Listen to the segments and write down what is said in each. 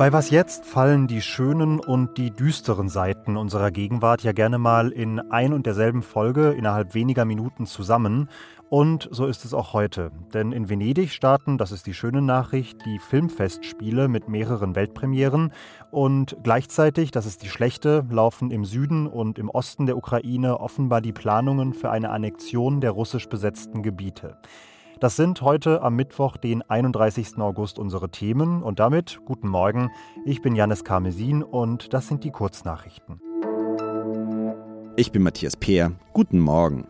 Bei Was jetzt fallen die schönen und die düsteren Seiten unserer Gegenwart ja gerne mal in ein und derselben Folge innerhalb weniger Minuten zusammen. Und so ist es auch heute. Denn in Venedig starten, das ist die schöne Nachricht, die Filmfestspiele mit mehreren Weltpremieren. Und gleichzeitig, das ist die schlechte, laufen im Süden und im Osten der Ukraine offenbar die Planungen für eine Annexion der russisch besetzten Gebiete. Das sind heute am Mittwoch, den 31. August, unsere Themen. Und damit guten Morgen. Ich bin Janis Karmesin und das sind die Kurznachrichten. Ich bin Matthias Peer. Guten Morgen.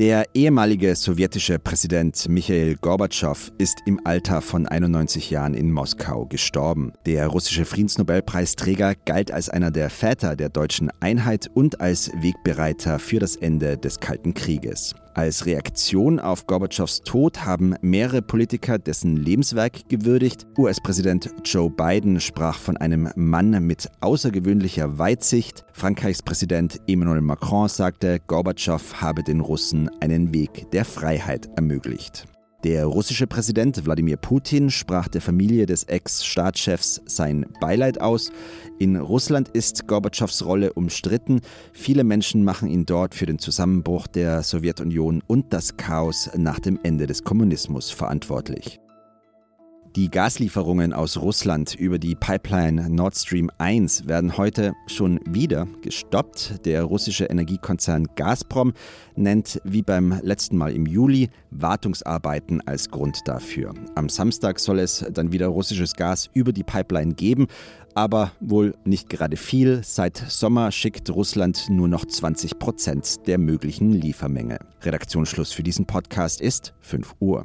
Der ehemalige sowjetische Präsident Michael Gorbatschow ist im Alter von 91 Jahren in Moskau gestorben. Der russische Friedensnobelpreisträger galt als einer der Väter der deutschen Einheit und als Wegbereiter für das Ende des Kalten Krieges. Als Reaktion auf Gorbatschows Tod haben mehrere Politiker dessen Lebenswerk gewürdigt. US-Präsident Joe Biden sprach von einem Mann mit außergewöhnlicher Weitsicht. Frankreichs Präsident Emmanuel Macron sagte, Gorbatschow habe den Russen einen Weg der Freiheit ermöglicht. Der russische Präsident Wladimir Putin sprach der Familie des Ex-Staatschefs sein Beileid aus. In Russland ist Gorbatschows Rolle umstritten. Viele Menschen machen ihn dort für den Zusammenbruch der Sowjetunion und das Chaos nach dem Ende des Kommunismus verantwortlich. Die Gaslieferungen aus Russland über die Pipeline Nord Stream 1 werden heute schon wieder gestoppt. Der russische Energiekonzern Gazprom nennt wie beim letzten Mal im Juli Wartungsarbeiten als Grund dafür. Am Samstag soll es dann wieder russisches Gas über die Pipeline geben, aber wohl nicht gerade viel. Seit Sommer schickt Russland nur noch 20 Prozent der möglichen Liefermenge. Redaktionsschluss für diesen Podcast ist 5 Uhr.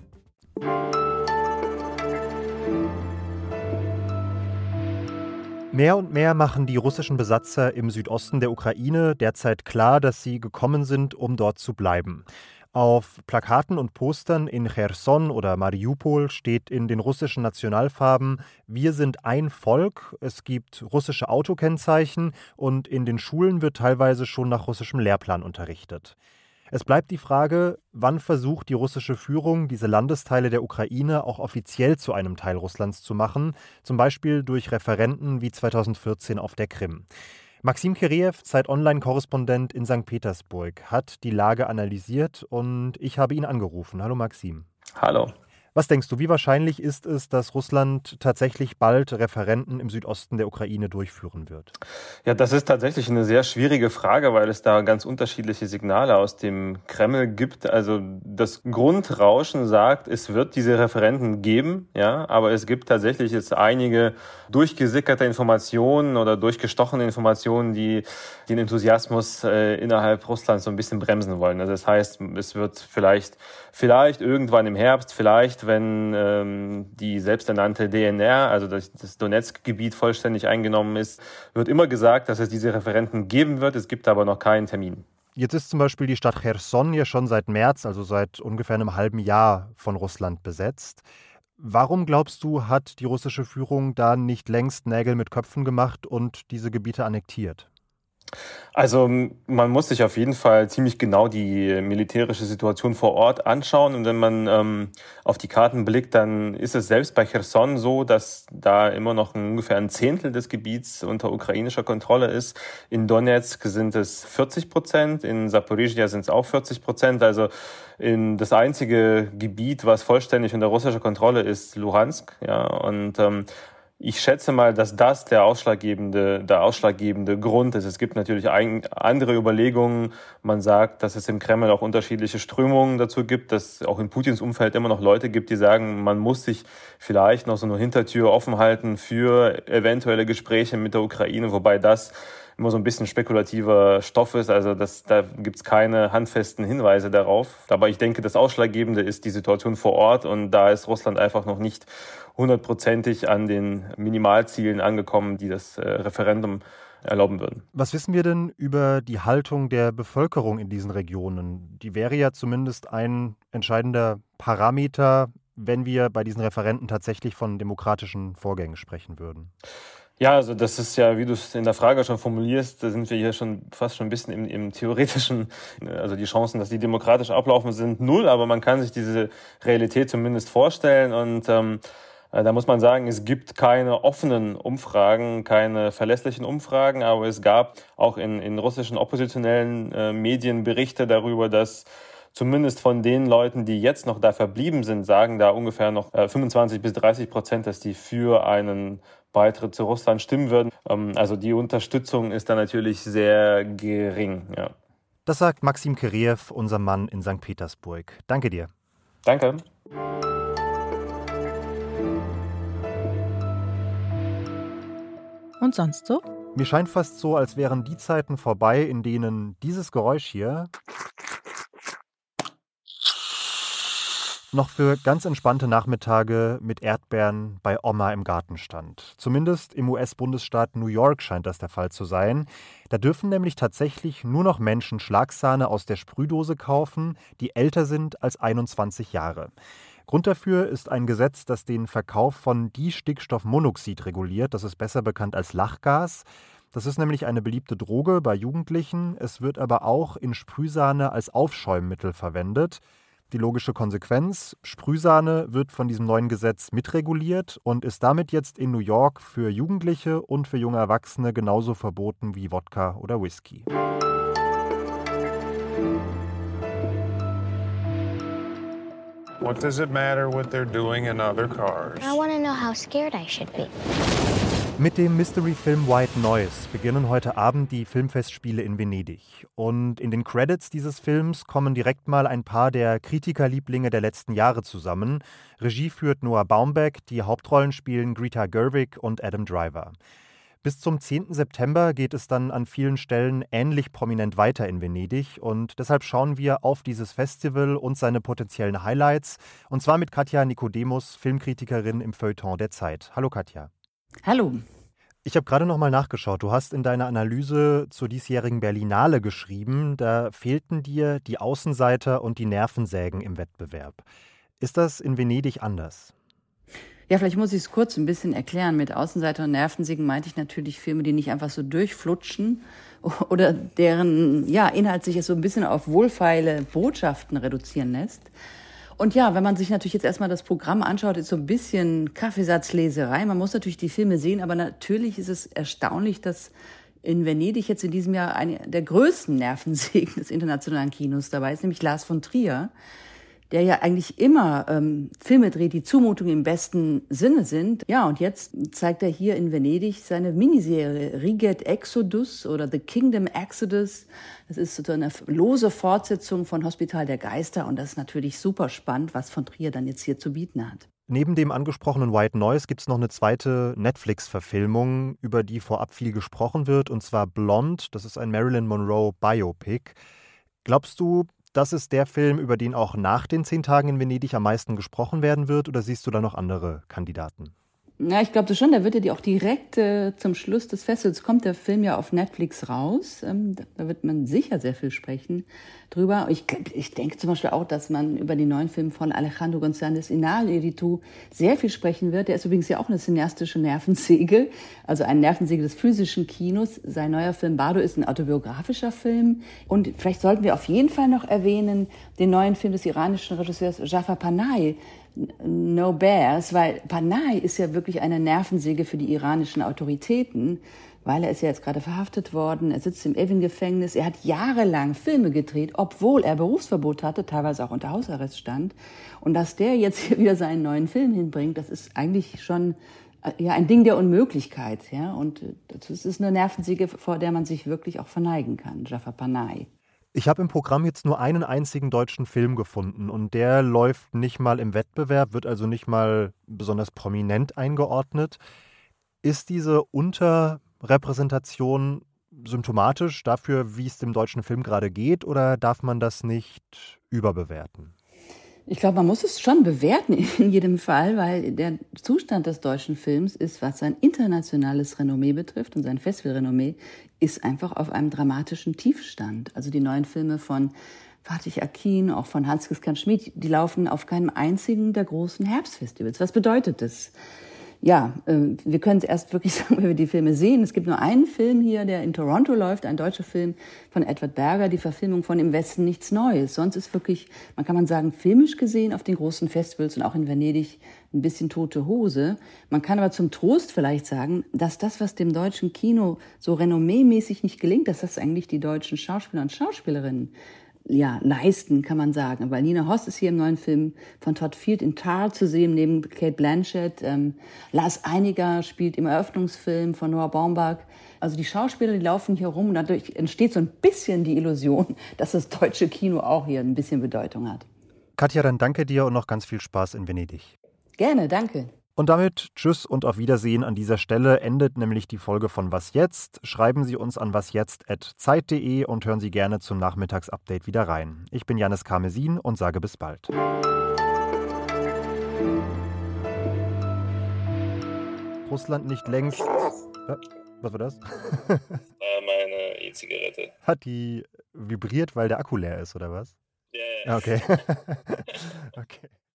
Mehr und mehr machen die russischen Besatzer im Südosten der Ukraine derzeit klar, dass sie gekommen sind, um dort zu bleiben. Auf Plakaten und Postern in Cherson oder Mariupol steht in den russischen Nationalfarben Wir sind ein Volk, es gibt russische Autokennzeichen und in den Schulen wird teilweise schon nach russischem Lehrplan unterrichtet. Es bleibt die Frage, wann versucht die russische Führung, diese Landesteile der Ukraine auch offiziell zu einem Teil Russlands zu machen, zum Beispiel durch Referenten wie 2014 auf der Krim. Maxim Kireev, Zeit-Online-Korrespondent in St. Petersburg, hat die Lage analysiert und ich habe ihn angerufen. Hallo Maxim. Hallo. Was denkst du, wie wahrscheinlich ist es, dass Russland tatsächlich bald Referenten im Südosten der Ukraine durchführen wird? Ja, das ist tatsächlich eine sehr schwierige Frage, weil es da ganz unterschiedliche Signale aus dem Kreml gibt. Also das Grundrauschen sagt, es wird diese Referenten geben, ja, aber es gibt tatsächlich jetzt einige durchgesickerte Informationen oder durchgestochene Informationen, die den Enthusiasmus äh, innerhalb Russlands so ein bisschen bremsen wollen. Also das heißt, es wird vielleicht, vielleicht irgendwann im Herbst, vielleicht wenn ähm, die selbsternannte DNR, also das, das Donetsk-Gebiet vollständig eingenommen ist, wird immer gesagt, dass es diese Referenten geben wird. Es gibt aber noch keinen Termin. Jetzt ist zum Beispiel die Stadt Cherson ja schon seit März, also seit ungefähr einem halben Jahr von Russland besetzt. Warum glaubst du, hat die russische Führung da nicht längst Nägel mit Köpfen gemacht und diese Gebiete annektiert? Also man muss sich auf jeden Fall ziemlich genau die militärische Situation vor Ort anschauen. Und wenn man ähm, auf die Karten blickt, dann ist es selbst bei Cherson so, dass da immer noch ungefähr ein Zehntel des Gebiets unter ukrainischer Kontrolle ist. In Donetsk sind es 40 Prozent, in Saporizhia sind es auch 40 Prozent. Also in das einzige Gebiet, was vollständig unter russischer Kontrolle ist, Luhansk. Ja, und ähm, ich schätze mal, dass das der ausschlaggebende, der ausschlaggebende Grund ist. Es gibt natürlich ein, andere Überlegungen. Man sagt, dass es im Kreml auch unterschiedliche Strömungen dazu gibt, dass auch in Putins Umfeld immer noch Leute gibt, die sagen, man muss sich vielleicht noch so eine Hintertür offen halten für eventuelle Gespräche mit der Ukraine, wobei das immer so ein bisschen spekulativer Stoff ist. Also das, da gibt es keine handfesten Hinweise darauf. Aber ich denke, das Ausschlaggebende ist die Situation vor Ort und da ist Russland einfach noch nicht hundertprozentig an den Minimalzielen angekommen, die das äh, Referendum erlauben würden. Was wissen wir denn über die Haltung der Bevölkerung in diesen Regionen? Die wäre ja zumindest ein entscheidender Parameter, wenn wir bei diesen Referenten tatsächlich von demokratischen Vorgängen sprechen würden. Ja, also das ist ja, wie du es in der Frage schon formulierst, da sind wir hier schon fast schon ein bisschen im, im theoretischen, also die Chancen, dass die demokratisch ablaufen, sind null, aber man kann sich diese Realität zumindest vorstellen und ähm, äh, da muss man sagen, es gibt keine offenen Umfragen, keine verlässlichen Umfragen, aber es gab auch in, in russischen oppositionellen äh, Medien Berichte darüber, dass zumindest von den Leuten, die jetzt noch da verblieben sind, sagen da ungefähr noch äh, 25 bis 30 Prozent, dass die für einen Beitritt zu Russland stimmen würden. Ähm, also die Unterstützung ist da natürlich sehr gering. Ja. Das sagt Maxim Kiriev, unser Mann in St. Petersburg. Danke dir. Danke. Und sonst so? Mir scheint fast so, als wären die Zeiten vorbei, in denen dieses Geräusch hier noch für ganz entspannte Nachmittage mit Erdbeeren bei Oma im Garten stand. Zumindest im US-Bundesstaat New York scheint das der Fall zu sein. Da dürfen nämlich tatsächlich nur noch Menschen Schlagsahne aus der Sprühdose kaufen, die älter sind als 21 Jahre. Grund dafür ist ein Gesetz, das den Verkauf von Distickstoffmonoxid reguliert. Das ist besser bekannt als Lachgas. Das ist nämlich eine beliebte Droge bei Jugendlichen. Es wird aber auch in Sprühsahne als Aufschäummittel verwendet. Die logische Konsequenz, Sprühsahne wird von diesem neuen Gesetz mitreguliert und ist damit jetzt in New York für Jugendliche und für junge Erwachsene genauso verboten wie Wodka oder Whisky. What does it matter what they're doing in other cars? I want to know how scared I should be. Mit dem Mystery-Film White Noise beginnen heute Abend die Filmfestspiele in Venedig. Und in den Credits dieses Films kommen direkt mal ein paar der Kritikerlieblinge der letzten Jahre zusammen. Regie führt Noah Baumbeck, die Hauptrollen spielen Greta Gerwig und Adam Driver. Bis zum 10. September geht es dann an vielen Stellen ähnlich prominent weiter in Venedig und deshalb schauen wir auf dieses Festival und seine potenziellen Highlights und zwar mit Katja Nikodemus, Filmkritikerin im Feuilleton der Zeit. Hallo Katja. Hallo. Ich habe gerade noch mal nachgeschaut. Du hast in deiner Analyse zur diesjährigen Berlinale geschrieben, da fehlten dir die Außenseiter und die Nervensägen im Wettbewerb. Ist das in Venedig anders? Ja, vielleicht muss ich es kurz ein bisschen erklären. Mit Außenseiter und Nervensägen meinte ich natürlich Filme, die nicht einfach so durchflutschen oder deren ja, Inhalt sich jetzt so ein bisschen auf wohlfeile Botschaften reduzieren lässt. Und ja, wenn man sich natürlich jetzt erstmal das Programm anschaut, ist so ein bisschen Kaffeesatzleserei. Man muss natürlich die Filme sehen, aber natürlich ist es erstaunlich, dass in Venedig jetzt in diesem Jahr eine der größten Nervensägen des internationalen Kinos dabei ist, nämlich Lars von Trier der ja eigentlich immer ähm, Filme dreht, die Zumutungen im besten Sinne sind. Ja, und jetzt zeigt er hier in Venedig seine Miniserie Riget Exodus oder The Kingdom Exodus. Das ist so eine lose Fortsetzung von Hospital der Geister und das ist natürlich super spannend, was von Trier dann jetzt hier zu bieten hat. Neben dem angesprochenen White Noise gibt es noch eine zweite Netflix-Verfilmung, über die vorab viel gesprochen wird, und zwar Blonde. Das ist ein Marilyn Monroe Biopic. Glaubst du, das ist der Film, über den auch nach den zehn Tagen in Venedig am meisten gesprochen werden wird, oder siehst du da noch andere Kandidaten? Na, ich glaube schon, da wird ja auch direkt äh, zum Schluss des Festivals kommt der Film ja auf Netflix raus. Ähm, da wird man sicher sehr viel sprechen drüber. Ich, ich denke zum Beispiel auch, dass man über den neuen Film von Alejandro González Inarritu sehr viel sprechen wird. Der ist übrigens ja auch eine cineastische Nervensäge, also ein Nervensäge des physischen Kinos. Sein neuer Film Bardo ist ein autobiografischer Film. Und vielleicht sollten wir auf jeden Fall noch erwähnen den neuen Film des iranischen Regisseurs Jafar Panahi, No Bears, weil Panay ist ja wirklich eine Nervensäge für die iranischen Autoritäten, weil er ist ja jetzt gerade verhaftet worden, er sitzt im Evin-Gefängnis, er hat jahrelang Filme gedreht, obwohl er Berufsverbot hatte, teilweise auch unter Hausarrest stand. Und dass der jetzt hier wieder seinen neuen Film hinbringt, das ist eigentlich schon äh, ja, ein Ding der Unmöglichkeit. Ja? Und äh, das ist eine Nervensäge, vor der man sich wirklich auch verneigen kann, Jafar Panay. Ich habe im Programm jetzt nur einen einzigen deutschen Film gefunden und der läuft nicht mal im Wettbewerb, wird also nicht mal besonders prominent eingeordnet. Ist diese Unterrepräsentation symptomatisch dafür, wie es dem deutschen Film gerade geht, oder darf man das nicht überbewerten? Ich glaube, man muss es schon bewerten in jedem Fall, weil der Zustand des deutschen Films ist, was sein internationales Renommee betrifft und sein Festivalrenommee, ist einfach auf einem dramatischen Tiefstand. Also die neuen Filme von Fatih Akin, auch von Hans-Christian Schmid, die laufen auf keinem einzigen der großen Herbstfestivals. Was bedeutet das? Ja, äh, wir können es erst wirklich sagen, wenn wir die Filme sehen. Es gibt nur einen Film hier, der in Toronto läuft, ein deutscher Film von Edward Berger, die Verfilmung von Im Westen nichts Neues. Sonst ist wirklich, man kann man sagen, filmisch gesehen auf den großen Festivals und auch in Venedig ein bisschen tote Hose. Man kann aber zum Trost vielleicht sagen, dass das, was dem deutschen Kino so renommeemäßig nicht gelingt, dass das eigentlich die deutschen Schauspieler und Schauspielerinnen ja, leisten, kann man sagen. Weil Nina Hoss ist hier im neuen Film von Todd Field in Tar zu sehen, neben Kate Blanchett. Ähm, Lars Einiger spielt im Eröffnungsfilm von Noah Baumbach. Also die Schauspieler, die laufen hier rum und dadurch entsteht so ein bisschen die Illusion, dass das deutsche Kino auch hier ein bisschen Bedeutung hat. Katja, dann danke dir und noch ganz viel Spaß in Venedig. Gerne, danke. Und damit Tschüss und auf Wiedersehen an dieser Stelle endet nämlich die Folge von Was jetzt. Schreiben Sie uns an wasjetzt.zeit.de und hören Sie gerne zum Nachmittagsupdate wieder rein. Ich bin Janis Karmesin und sage bis bald. Russland nicht längst. Äh, was war das? meine E-Zigarette. Hat die vibriert, weil der Akku leer ist, oder was? Ja, ja. Okay. okay.